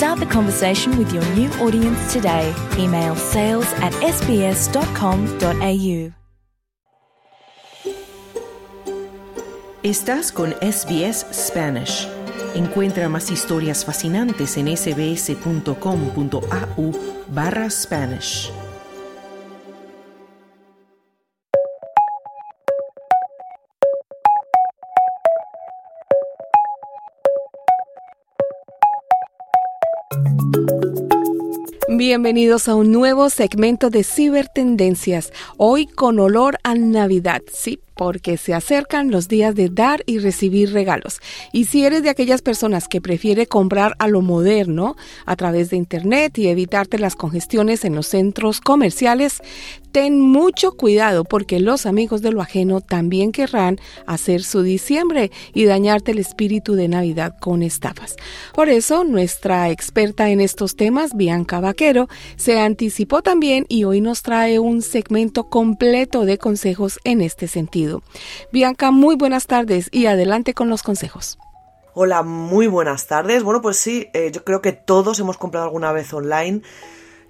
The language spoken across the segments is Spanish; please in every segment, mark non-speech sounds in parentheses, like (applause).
Start the conversation with your new audience today. Email sales at sbs.com.au. Estás con SBS Spanish. Encuentra más historias fascinantes en sbs.com.au barra Spanish. Bienvenidos a un nuevo segmento de Cibertendencias, hoy con olor a Navidad, sí, porque se acercan los días de dar y recibir regalos. Y si eres de aquellas personas que prefiere comprar a lo moderno a través de Internet y evitarte las congestiones en los centros comerciales, ten mucho cuidado porque los amigos de lo ajeno también querrán hacer su diciembre y dañarte el espíritu de Navidad con estafas. Por eso, nuestra experta en estos temas, Bianca Vaquero, se anticipó también y hoy nos trae un segmento completo de consejos en este sentido. Bianca, muy buenas tardes y adelante con los consejos. Hola, muy buenas tardes. Bueno, pues sí, eh, yo creo que todos hemos comprado alguna vez online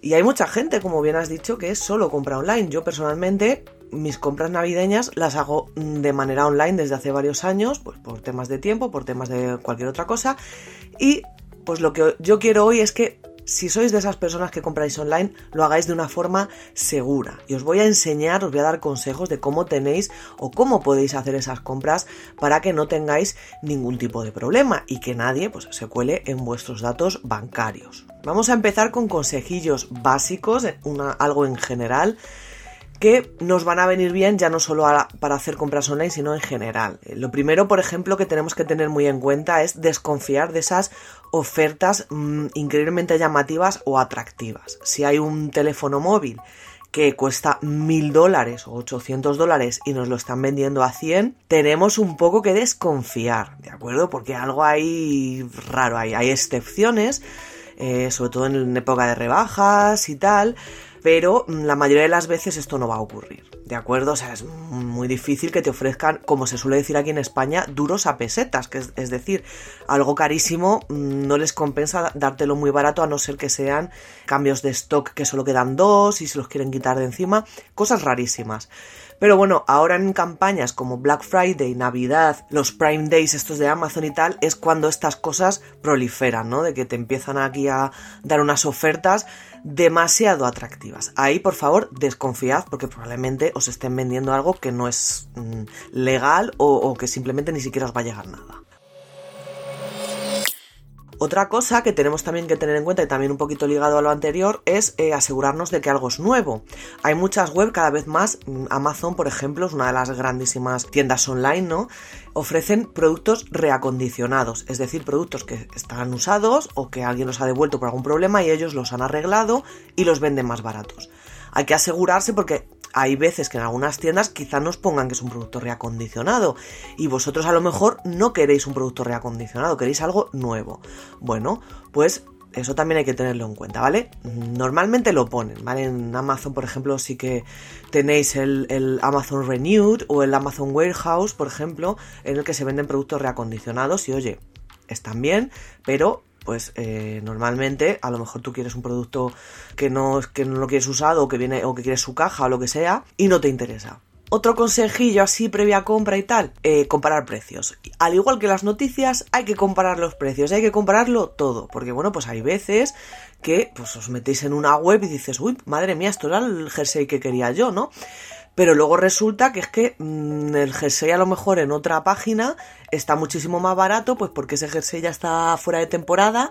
y hay mucha gente, como bien has dicho, que solo compra online. Yo personalmente mis compras navideñas las hago de manera online desde hace varios años, pues por temas de tiempo, por temas de cualquier otra cosa. Y pues lo que yo quiero hoy es que si sois de esas personas que compráis online, lo hagáis de una forma segura. Y os voy a enseñar, os voy a dar consejos de cómo tenéis o cómo podéis hacer esas compras para que no tengáis ningún tipo de problema y que nadie pues, se cuele en vuestros datos bancarios. Vamos a empezar con consejillos básicos, algo en general que nos van a venir bien ya no solo para hacer compras online, sino en general. Eh, lo primero, por ejemplo, que tenemos que tener muy en cuenta es desconfiar de esas ofertas mm, increíblemente llamativas o atractivas. Si hay un teléfono móvil que cuesta mil dólares o 800 dólares y nos lo están vendiendo a 100, tenemos un poco que desconfiar, ¿de acuerdo? Porque algo hay raro, hay, hay excepciones, eh, sobre todo en época de rebajas y tal, pero mm, la mayoría de las veces esto no va a ocurrir, ¿de acuerdo? O sea, es muy difícil que te ofrezcan, como se suele decir aquí en España, duros a pesetas, que es, decir, algo carísimo mm, no les compensa dártelo muy barato a no ser que sean cambios de stock que solo quedan dos y se los quieren quitar de encima, cosas rarísimas. Pero bueno, ahora en campañas como Black Friday, Navidad, los Prime Days estos de Amazon y tal, es cuando estas cosas proliferan, ¿no? De que te empiezan aquí a dar unas ofertas demasiado atractivas. Ahí, por favor, desconfiad porque probablemente os estén vendiendo algo que no es mm, legal o, o que simplemente ni siquiera os va a llegar nada. Otra cosa que tenemos también que tener en cuenta y también un poquito ligado a lo anterior es eh, asegurarnos de que algo es nuevo. Hay muchas web cada vez más, mm, Amazon por ejemplo es una de las grandísimas tiendas online, ¿no? Ofrecen productos reacondicionados, es decir, productos que están usados o que alguien los ha devuelto por algún problema y ellos los han arreglado y los venden más baratos. Hay que asegurarse porque hay veces que en algunas tiendas quizá nos pongan que es un producto reacondicionado y vosotros a lo mejor no queréis un producto reacondicionado, queréis algo nuevo. Bueno, pues eso también hay que tenerlo en cuenta, ¿vale? Normalmente lo ponen, ¿vale? En Amazon, por ejemplo, sí que tenéis el, el, Amazon Renewed o el Amazon Warehouse, por ejemplo, en el que se venden productos reacondicionados y oye, están bien, pero pues eh, normalmente a lo mejor tú quieres un producto que no, que no lo quieres usado o que viene o que quieres su caja o lo que sea y no te interesa. Otro consejillo así previa compra y tal, eh, comparar precios. Al igual que las noticias, hay que comparar los precios, hay que compararlo todo, porque bueno, pues hay veces que pues os metéis en una web y dices, uy, madre mía, esto era el jersey que quería yo, ¿no? Pero luego resulta que es que mm, el jersey a lo mejor en otra página está muchísimo más barato, pues porque ese jersey ya está fuera de temporada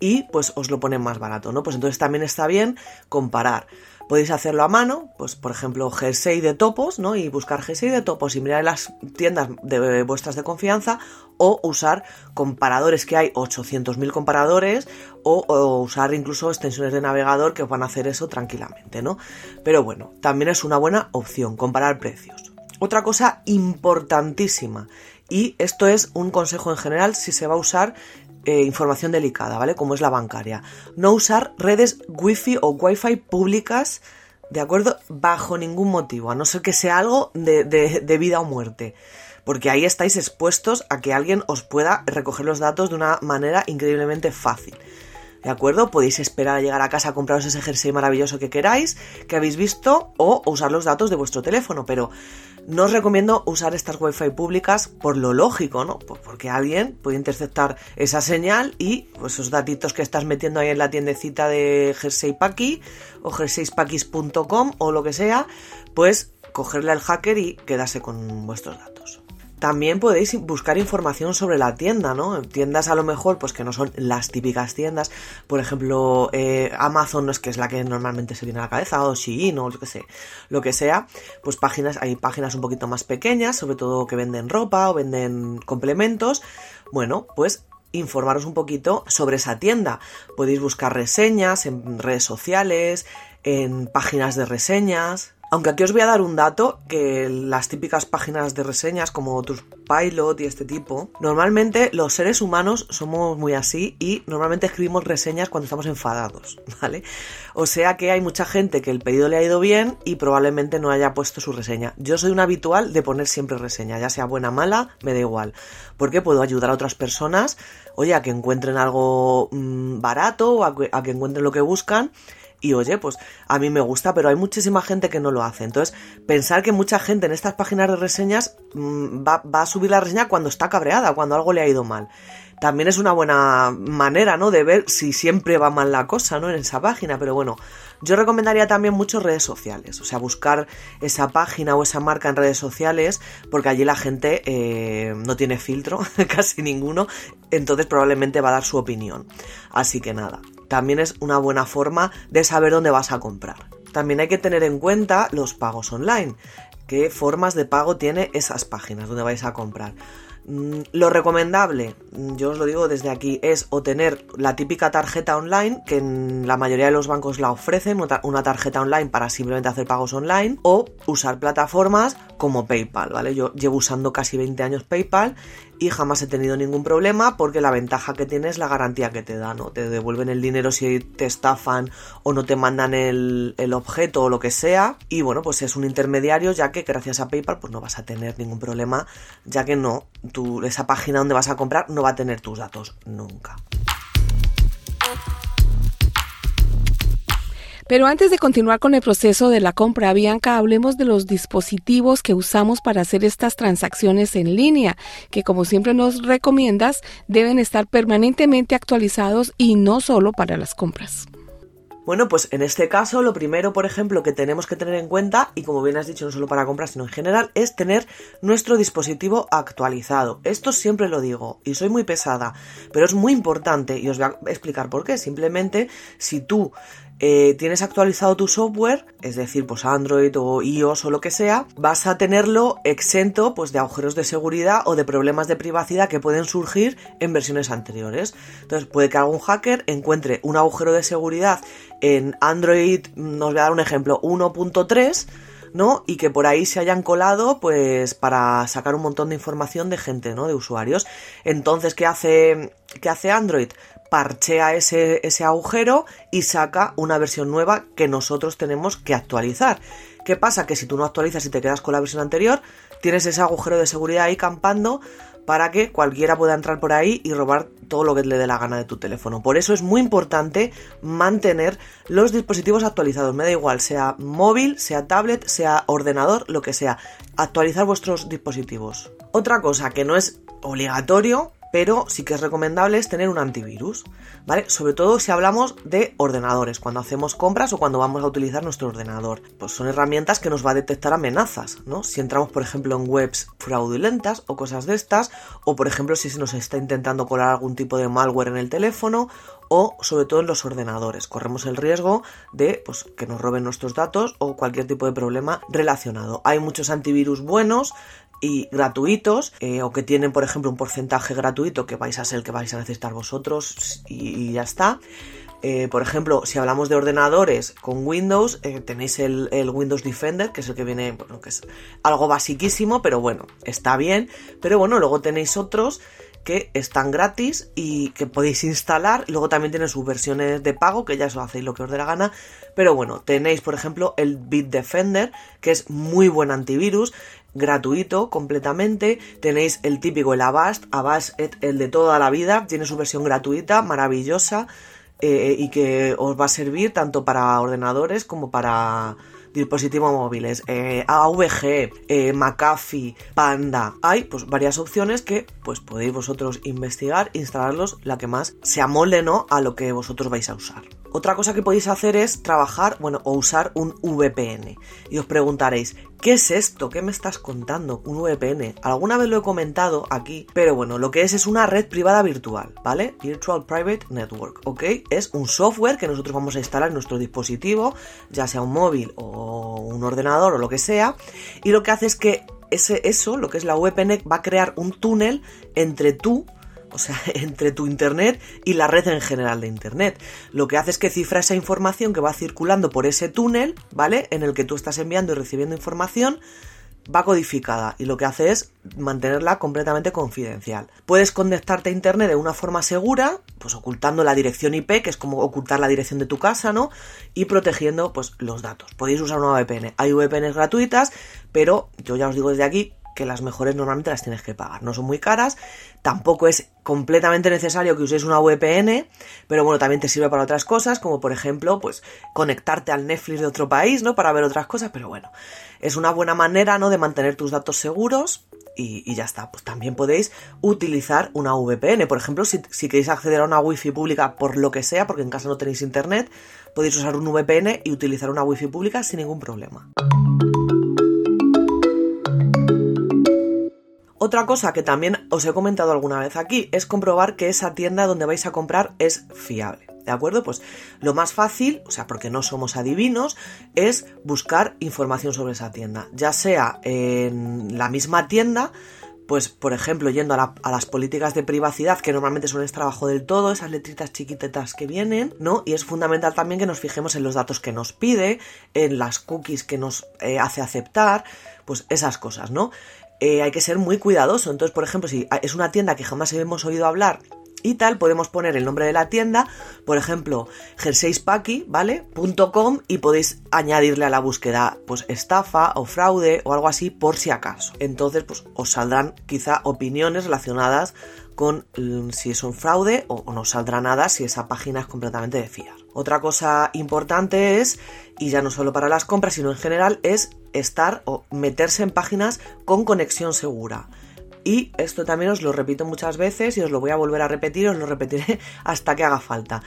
y pues os lo ponen más barato, ¿no? Pues entonces también está bien comparar. Podéis hacerlo a mano, pues por ejemplo jersey de topos, ¿no? Y buscar jersey de topos y mirar en las tiendas de vuestras de confianza o usar comparadores que hay 800.000 comparadores o, o, usar incluso extensiones de navegador que os van a hacer eso tranquilamente, ¿no? Pero bueno, también es una buena opción comparar precios. Otra cosa importantísima y esto es un consejo en general si se va a usar eh, información delicada, ¿vale? Como es la bancaria. No usar redes wifi o wifi públicas, ¿de acuerdo? Bajo ningún motivo, a no ser que sea algo de, de vida o muerte. Porque ahí estáis expuestos a que alguien os pueda recoger los datos de una manera increíblemente fácil. ¿De acuerdo? Podéis esperar a llegar a casa a compraros ese jersey maravilloso que queráis, que habéis visto, o usar los datos de vuestro teléfono, pero no os recomiendo usar estas wifi públicas por lo lógico, ¿no? Porque alguien puede interceptar esa señal y pues, esos datitos que estás metiendo ahí en la tiendecita de Jersey Paki o jerseypakis.com o lo que sea, pues cogerle al hacker y quedarse con vuestros datos. También podéis buscar información sobre la tienda, ¿no? Tiendas a lo mejor, pues que no son las típicas tiendas. Por ejemplo, eh, Amazon no es que es la que normalmente se viene a la cabeza, o Shein, o lo que sé, lo que sea. Pues páginas, hay páginas un poquito más pequeñas, sobre todo que venden ropa o venden complementos. Bueno, pues informaros un poquito sobre esa tienda. Podéis buscar reseñas en redes sociales, en páginas de reseñas, aunque aquí os voy a dar un dato que las típicas páginas de reseñas como Pilot y este tipo, normalmente los seres humanos somos muy así y normalmente escribimos reseñas cuando estamos enfadados, (laughs) ¿vale? O sea que hay mucha gente que el pedido le ha ido bien y probablemente no haya puesto su reseña. Yo soy un habitual de poner siempre reseña, ya sea buena o mala, me da igual, porque puedo ayudar a otras personas, oye, a que encuentren algo mmm, barato o a que encuentren lo que buscan y oye, pues a mí me gusta, pero hay muchísima gente que no lo hace. Entonces, pensar que mucha gente en estas páginas de reseñas mmm, va, va, a subir la reseña cuando está cabreada, cuando algo le ha ido mal. También es una buena manera, ¿no? De ver si siempre va mal la cosa, ¿no? En esa página, pero bueno, yo recomendaría también mucho redes sociales, o sea, buscar esa página o esa marca en redes sociales, porque allí la gente eh, no tiene filtro, (laughs) casi ninguno, entonces probablemente va a dar su opinión. Así que nada, también es una buena forma de saber dónde vas a comprar. También hay que tener en cuenta los pagos online, qué formas de pago tiene esas páginas donde vais a comprar. Lo recomendable, yo os lo digo desde aquí, es o tener la típica tarjeta online, que la mayoría de los bancos la ofrecen, una tarjeta online para simplemente hacer pagos online, o usar plataformas como PayPal, ¿vale? Yo llevo usando casi 20 años PayPal y jamás he tenido ningún problema porque la ventaja que tiene es la garantía que te da, ¿no? Te devuelven el dinero si te estafan o no te mandan el, el, objeto o lo que sea. Y bueno, pues es un intermediario ya que gracias a PayPal pues no vas a tener ningún problema ya que no, tu, esa página donde vas a comprar no va a tener tus datos nunca. Pero antes de continuar con el proceso de la compra, Bianca, hablemos de los dispositivos que usamos para hacer estas transacciones en línea, que como siempre nos recomiendas, deben estar permanentemente actualizados y no solo para las compras. Bueno, pues en este caso lo primero, por ejemplo, que tenemos que tener en cuenta, y como bien has dicho, no solo para compras, sino en general, es tener nuestro dispositivo actualizado. Esto siempre lo digo, y soy muy pesada, pero es muy importante, y os voy a explicar por qué. Simplemente, si tú eh, tienes actualizado tu software, es decir, pues Android o iOS o lo que sea, vas a tenerlo exento pues de agujeros de seguridad o de problemas de privacidad que pueden surgir en versiones anteriores. Entonces puede que algún hacker encuentre un agujero de seguridad en Android, nos voy a dar un ejemplo, 1.3 ¿no? Y que por ahí se hayan colado, pues, para sacar un montón de información de gente, ¿no? De usuarios. Entonces, ¿qué hace, qué hace Android? Parchea ese, ese agujero y saca una versión nueva que nosotros tenemos que actualizar. ¿Qué pasa? Que si tú no actualizas y te quedas con la versión anterior, tienes ese agujero de seguridad ahí campando para que cualquiera pueda entrar por ahí y robar todo lo que le dé la gana de tu teléfono. Por eso es muy importante mantener los dispositivos actualizados. Me da igual, sea móvil, sea tablet, sea ordenador, lo que sea. Actualizar vuestros dispositivos. Otra cosa que no es obligatorio, pero sí que es recomendable es tener un antivirus, ¿vale? Sobre todo si hablamos de ordenadores, cuando hacemos compras o cuando vamos a utilizar nuestro ordenador. Pues son herramientas que nos va a detectar amenazas, ¿no? Si entramos, por ejemplo, en webs fraudulentas o cosas de estas, o por ejemplo si se nos está intentando colar algún tipo de malware en el teléfono, o sobre todo en los ordenadores. Corremos el riesgo de pues, que nos roben nuestros datos o cualquier tipo de problema relacionado. Hay muchos antivirus buenos, y gratuitos eh, o que tienen por ejemplo un porcentaje gratuito que vais a ser el que vais a necesitar vosotros y, ya está eh, por ejemplo, si hablamos de ordenadores con Windows, eh, tenéis el, Windows Defender, que es el que viene, bueno, que es algo basiquísimo, pero bueno, está bien. Pero bueno, luego tenéis otros que están gratis y que podéis instalar. Luego también tiene sus versiones de pago, que ya os hacéis lo que os dé la gana. Pero bueno, tenéis por ejemplo el Bitdefender, que es muy buen antivirus, gratuito completamente. Tenéis el típico, el Avast, Avast el de toda la vida, tiene su versión gratuita, maravillosa. Eh, y que os va a servir tanto para ordenadores como para dispositivos móviles, eh, AVG, eh, McAfee, Panda. Hay pues varias opciones que pues podéis vosotros investigar, instalarlos, la que más se amolde ¿no? a lo que vosotros vais a usar. Otra cosa que podéis hacer es trabajar, bueno, o usar un VPN. Y os preguntaréis, ¿qué es esto? ¿Qué me estás contando? Un VPN. Alguna vez lo he comentado aquí, pero bueno, lo que es es una red privada virtual, ¿vale? Virtual Private Network, ¿ok? Es un software que nosotros vamos a instalar en nuestro dispositivo, ya sea un móvil o un ordenador o lo que sea, y lo que hace es que ese, eso, lo que es la VPN, va a crear un túnel entre tú o sea, (laughs) entre tu Internet y la red en general de Internet. Lo que hace es que cifra esa información que va circulando por ese túnel, ¿vale? En el que tú estás enviando y recibiendo información, va codificada y lo que hace es mantenerla completamente confidencial. Puedes conectarte a internet de una forma segura, pues ocultando la dirección IP, que es como ocultar la dirección de tu casa, ¿no? Y protegiendo pues los datos. Podéis usar una VPN. Hay VPNs gratuitas, pero yo ya os digo desde aquí que las mejores normalmente las tienes que pagar. No son muy caras, tampoco es completamente necesario que uséis una VPN, pero bueno, también te sirve para otras cosas, como por ejemplo, pues conectarte al Netflix de otro país, ¿no? Para ver otras cosas, pero bueno, es una buena manera, ¿no? De mantener tus datos seguros y, ya está. Pues también podéis utilizar una VPN. Por ejemplo, si, si, queréis acceder a una wifi pública por lo que sea, porque en casa no tenéis internet, podéis usar un VPN y utilizar una wifi pública sin ningún problema. Otra cosa que también os he comentado alguna vez aquí es comprobar que esa tienda donde vais a comprar es fiable. ¿De acuerdo? Pues lo más fácil, o sea, porque no somos adivinos, es buscar información sobre esa tienda. Ya sea en la misma tienda, pues por ejemplo yendo a, las políticas de privacidad que normalmente son estar trabajo del todo, esas letritas chiquitetas que vienen, ¿no? Y es fundamental también que nos fijemos en los datos que nos pide, en las cookies que nos eh, hace aceptar, pues esas cosas, ¿no? Eh, hay que ser muy cuidadoso. Entonces, por ejemplo, si es una tienda que jamás hemos oído hablar y tal, podemos poner el nombre de la tienda, por ejemplo, jerseyspaki, ¿vale? .com y podéis añadirle a la búsqueda, pues, estafa o fraude o algo así por si acaso. Entonces, pues, os saldrán quizá opiniones relacionadas con mm, si es un fraude o, o no saldrá nada si esa página es completamente de fiar. Otra cosa importante es, y ya no solo para las compras, sino en general, es estar o meterse en páginas con conexión segura. Y esto también os lo repito muchas veces y os lo voy a volver a repetir, os lo repetiré (laughs) hasta que haga falta.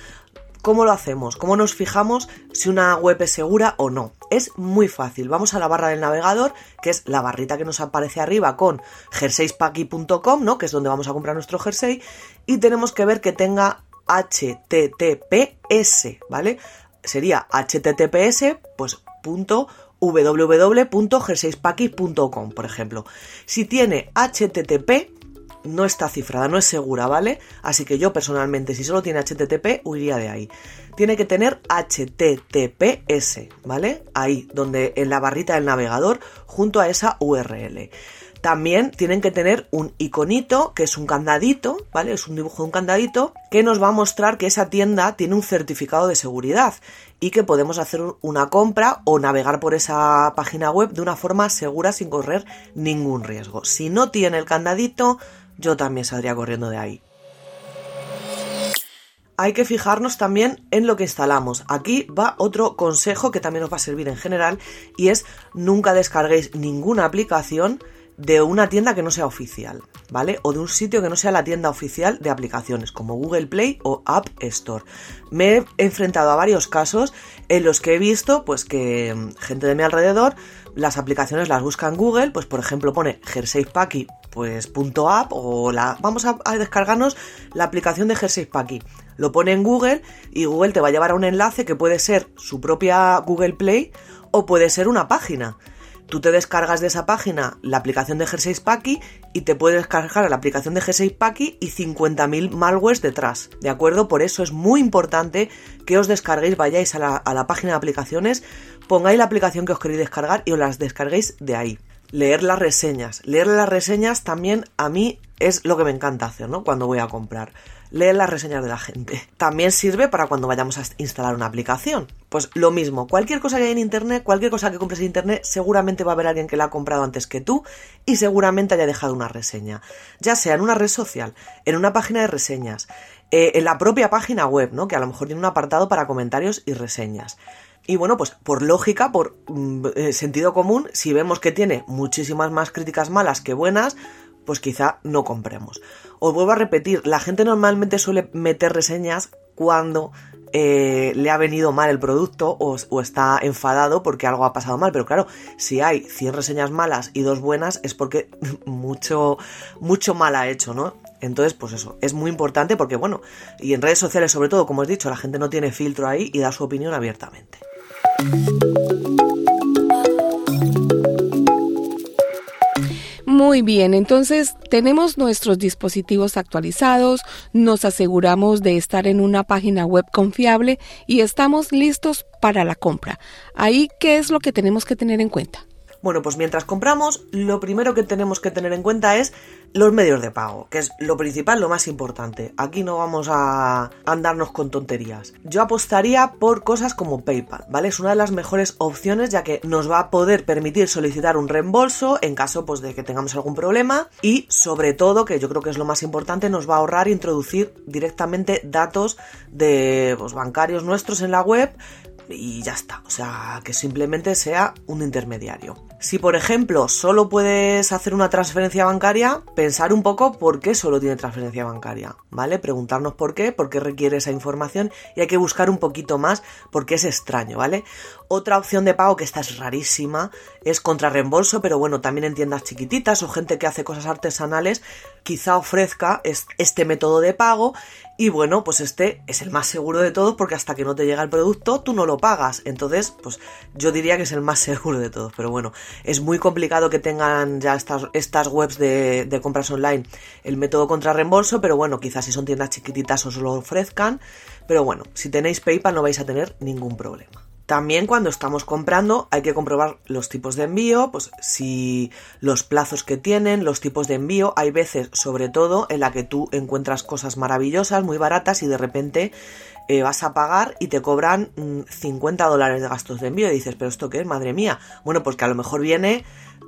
¿Cómo lo hacemos? ¿Cómo nos fijamos si una web es segura o no? Es muy fácil. Vamos a la barra del navegador, que es la barrita que nos aparece arriba con jerseyspaki.com, ¿no? Que es donde vamos a comprar nuestro jersey. Y tenemos que ver que tenga HTTPS, ¿vale? Sería HTTPS, pues punto www.g6paki.com, por ejemplo. Si tiene HTTP, no está cifrada, no es segura, ¿vale? Así que yo personalmente, si solo tiene HTTP, huiría de ahí. Tiene que tener HTTPS, ¿vale? Ahí, donde en la barrita del navegador, junto a esa URL. También tienen que tener un iconito, que es un candadito, ¿vale? Es un dibujo de un candadito, que nos va a mostrar que esa tienda tiene un certificado de seguridad y que podemos hacer una compra o navegar por esa página web de una forma segura sin correr ningún riesgo. Si no tiene el candadito, yo también saldría corriendo de ahí hay que fijarnos también en lo que instalamos. Aquí va otro consejo que también os va a servir en general y es nunca descarguéis ninguna aplicación de una tienda que no sea oficial, ¿vale? O de un sitio que no sea la tienda oficial de aplicaciones, como Google Play o App Store. Me he enfrentado a varios casos en los que he visto, pues, que mm, gente de mi alrededor, las aplicaciones las busca en Google, pues, por ejemplo, pone jerseypacky, pues, .app o la... Vamos a, descargarnos la aplicación de Jersey lo pone en Google y Google te va a llevar a un enlace que puede ser su propia Google Play o puede ser una página. Tú te descargas de esa página la aplicación de G6 Packy y te puedes descargar la aplicación de G6 Packy y 50.000 malwares detrás. ¿De acuerdo? Por eso es muy importante que os descarguéis, vayáis a la, a la página de aplicaciones, pongáis la aplicación que os queréis descargar y os las descarguéis de ahí. Leer las reseñas. Leer las reseñas también a mí es lo que me encanta hacer, ¿no? Cuando voy a comprar lee las reseñas de la gente. También sirve para cuando vayamos a instalar una aplicación. Pues lo mismo, cualquier cosa que hay en internet, cualquier cosa que compres en internet, seguramente va a haber alguien que la ha comprado antes que tú y seguramente haya dejado una reseña. Ya sea en una red social, en una página de reseñas, eh, en la propia página web, ¿no? Que a lo mejor tiene un apartado para comentarios y reseñas. Y bueno, pues por lógica, por mm, eh, sentido común, si vemos que tiene muchísimas más críticas malas que buenas, pues quizá no compremos. Os vuelvo a repetir, la gente normalmente suele meter reseñas cuando eh, le ha venido mal el producto o, está enfadado porque algo ha pasado mal. Pero claro, si hay 100 reseñas malas y dos buenas es porque (laughs) mucho, mucho mal ha hecho, ¿no? Entonces, pues eso, es muy importante porque, bueno, y en redes sociales sobre todo, como os he dicho, la gente no tiene filtro ahí y da su opinión abiertamente. Muy bien, entonces tenemos nuestros dispositivos actualizados, nos aseguramos de estar en una página web confiable y estamos listos para la compra. Ahí, ¿qué es lo que tenemos que tener en cuenta? Bueno, pues mientras compramos, lo primero que tenemos que tener en cuenta es los medios de pago, que es lo principal, lo más importante. Aquí no vamos a andarnos con tonterías. Yo apostaría por cosas como PayPal, ¿vale? Es una de las mejores opciones ya que nos va a poder permitir solicitar un reembolso en caso pues de que tengamos algún problema y sobre todo, que yo creo que es lo más importante, nos va a ahorrar introducir directamente datos de pues, bancarios nuestros en la web y ya está. O sea, que simplemente sea un intermediario. Si, por ejemplo, solo puedes hacer una transferencia bancaria, pensar un poco por qué solo tiene transferencia bancaria, ¿vale? Preguntarnos por qué, por qué requiere esa información y hay que buscar un poquito más porque es extraño, ¿vale? Otra opción de pago que esta es rarísima es contra reembolso, pero bueno, también en tiendas chiquititas o gente que hace cosas artesanales quizá ofrezca este método de pago y bueno, pues este es el más seguro de todos porque hasta que no te llega el producto tú no lo pagas. Entonces, pues yo diría que es el más (laughs) seguro de todos. Pero bueno, es muy complicado que tengan ya estas, estas webs de, compras online el método contra reembolso, pero bueno, quizás si son tiendas chiquititas os lo ofrezcan. Pero bueno, si tenéis PayPal no vais a tener ningún problema. También cuando estamos comprando hay que comprobar los tipos de envío, pues si los plazos que tienen, los tipos de envío, hay veces sobre todo en la que tú encuentras cosas maravillosas, muy baratas y de repente eh, vas a pagar y te cobran 50 mm, dólares de gastos de envío. Y dices, pero esto qué es, madre mía. Bueno, pues que a lo mejor viene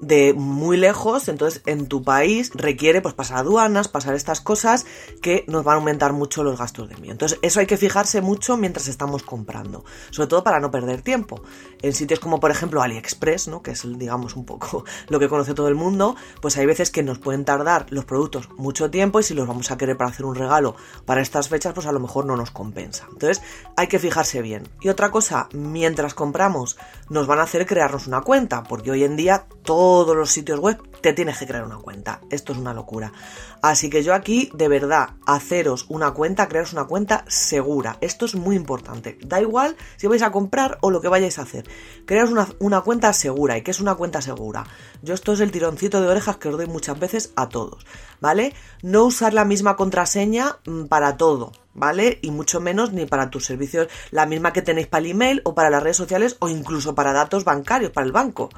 de muy lejos, entonces en tu país requiere pues pasar aduanas, pasar estas cosas que nos van a aumentar mucho los gastos de envío. Entonces eso hay que fijarse mucho mientras estamos comprando, sobre todo para no perder tiempo. En sitios como por ejemplo AliExpress, ¿no? que es digamos un poco (laughs) lo que conoce todo el mundo, pues hay veces que nos pueden tardar los productos mucho tiempo y si los vamos a querer para hacer un regalo para estas fechas, pues a lo mejor no nos compensa. Entonces hay que fijarse bien. Y otra cosa, mientras compramos nos van a hacer crearnos una cuenta, porque hoy en día todo todos los sitios web te tienes que crear una cuenta. Esto es una locura. Así que yo aquí, de verdad, haceros una cuenta, crearos una cuenta segura. Esto es muy importante. Da igual si vais a comprar o lo que vayáis a hacer. Crearos una, una cuenta segura. ¿Y qué es una cuenta segura? Yo esto es el tironcito de orejas que os doy muchas veces a todos. ¿Vale? No usar la misma contraseña mm, para todo. ¿vale? Y mucho menos ni para tus servicios, la misma que tenéis para el email o para las redes sociales o incluso para datos bancarios, para el banco.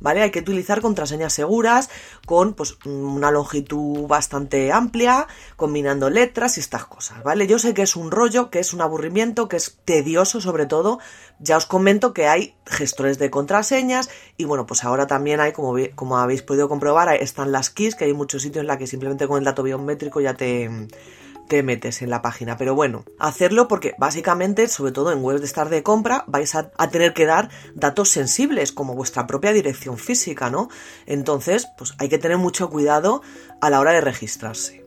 ¿vale? Hay que utilizar contraseñas seguras con pues, una longitud bastante amplia, combinando letras y estas cosas, ¿vale? Yo sé que es un rollo, que es un aburrimiento, que es tedioso sobre todo. Ya os comento que hay gestores de contraseñas y bueno, pues ahora también hay, como, como habéis podido comprobar, están las keys, que hay muchos sitios en la que simplemente con el dato biométrico ya te te metes en la página. Pero bueno, hacerlo porque básicamente, sobre todo en webs de estar de compra, vais a, tener que dar datos sensibles como vuestra propia dirección física, ¿no? Entonces, pues hay que tener mucho cuidado a la hora de registrarse.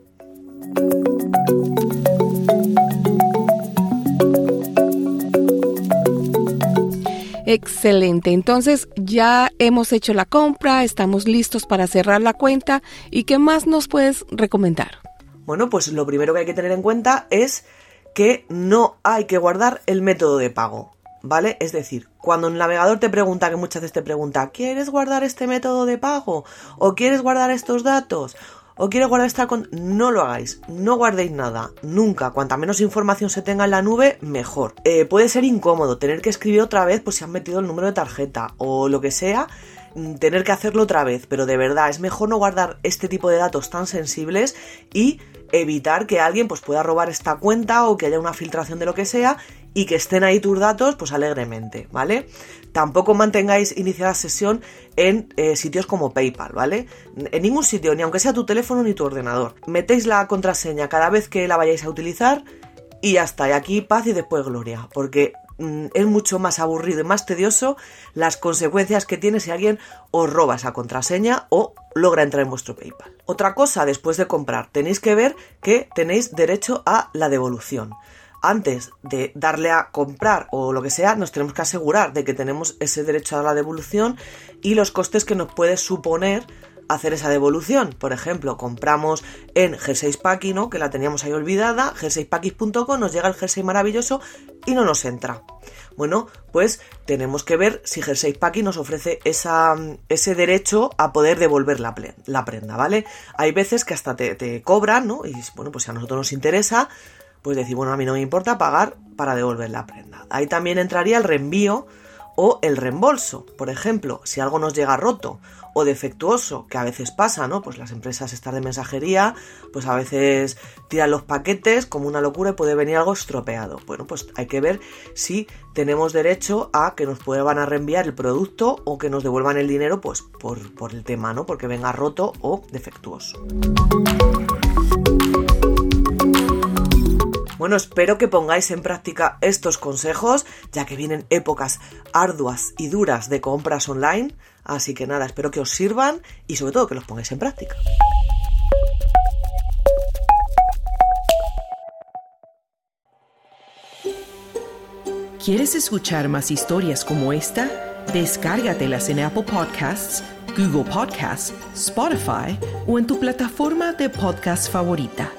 Excelente, entonces ya hemos hecho la compra, estamos listos para cerrar la cuenta y ¿qué más nos puedes recomendar? Bueno, pues lo primero que hay que tener en cuenta es que no hay que guardar el método de pago. ¿Vale? Es decir, cuando el navegador te pregunta, que muchas veces te pregunta, ¿quieres guardar este método de pago? ¿O quieres guardar estos datos? ¿O quieres guardar esta con... No lo hagáis, no guardéis nada, nunca. Cuanta menos información se tenga en la nube, mejor. Eh, puede ser incómodo tener que escribir otra vez pues si han metido el número de tarjeta o lo que sea, mm, tener que hacerlo otra vez, pero de verdad es mejor no guardar este tipo de datos tan sensibles y evitar que alguien pues pueda robar esta cuenta o que haya una filtración de lo que sea y que estén ahí tus datos pues alegremente, ¿vale? Tampoco mantengáis iniciada sesión en eh, sitios como PayPal, ¿vale? En ningún sitio, ni aunque sea tu teléfono ni tu ordenador. Metéis la contraseña cada vez que la vayáis a utilizar y ya está, y aquí paz y después gloria, porque es mucho más aburrido y más tedioso las consecuencias que tiene si alguien os roba esa contraseña o logra entrar en vuestro PayPal. Otra cosa, después de comprar, tenéis que ver que tenéis derecho a la devolución antes de darle a comprar o lo que sea, nos tenemos que asegurar de que tenemos ese derecho a la devolución y los costes que nos puede suponer hacer esa devolución. Por ejemplo, compramos en Jersey Packing, ¿no? que la teníamos ahí olvidada, jerseypackings.com, nos llega el jersey maravilloso y no nos entra. Bueno, pues tenemos que ver si Jersey Packing nos ofrece ese derecho a poder devolver la, la, prenda, ¿vale? Hay veces que hasta te, te cobran, ¿no? Y bueno, pues si a nosotros nos interesa, pues decir, bueno, a mí no me importa pagar para devolver la prenda. Ahí también entraría el reenvío o el reembolso. Por ejemplo, si algo nos llega roto o defectuoso, que a veces pasa, ¿no? Pues las empresas estas de mensajería, pues a veces tiran los paquetes como una locura y puede venir algo estropeado. Bueno, pues hay que ver si tenemos derecho a que nos puedan reenviar el producto o que nos devuelvan el dinero, pues por, por el tema, ¿no? Porque venga roto o defectuoso. Bueno, espero que pongáis en práctica estos consejos, ya que vienen épocas arduas y duras de compras online. Así que nada, espero que os sirvan y sobre todo que los pongáis en práctica. ¿Quieres escuchar más historias como esta? Descárgatelas en Apple Podcasts, Google Podcasts, Spotify o en tu plataforma de podcast favorita.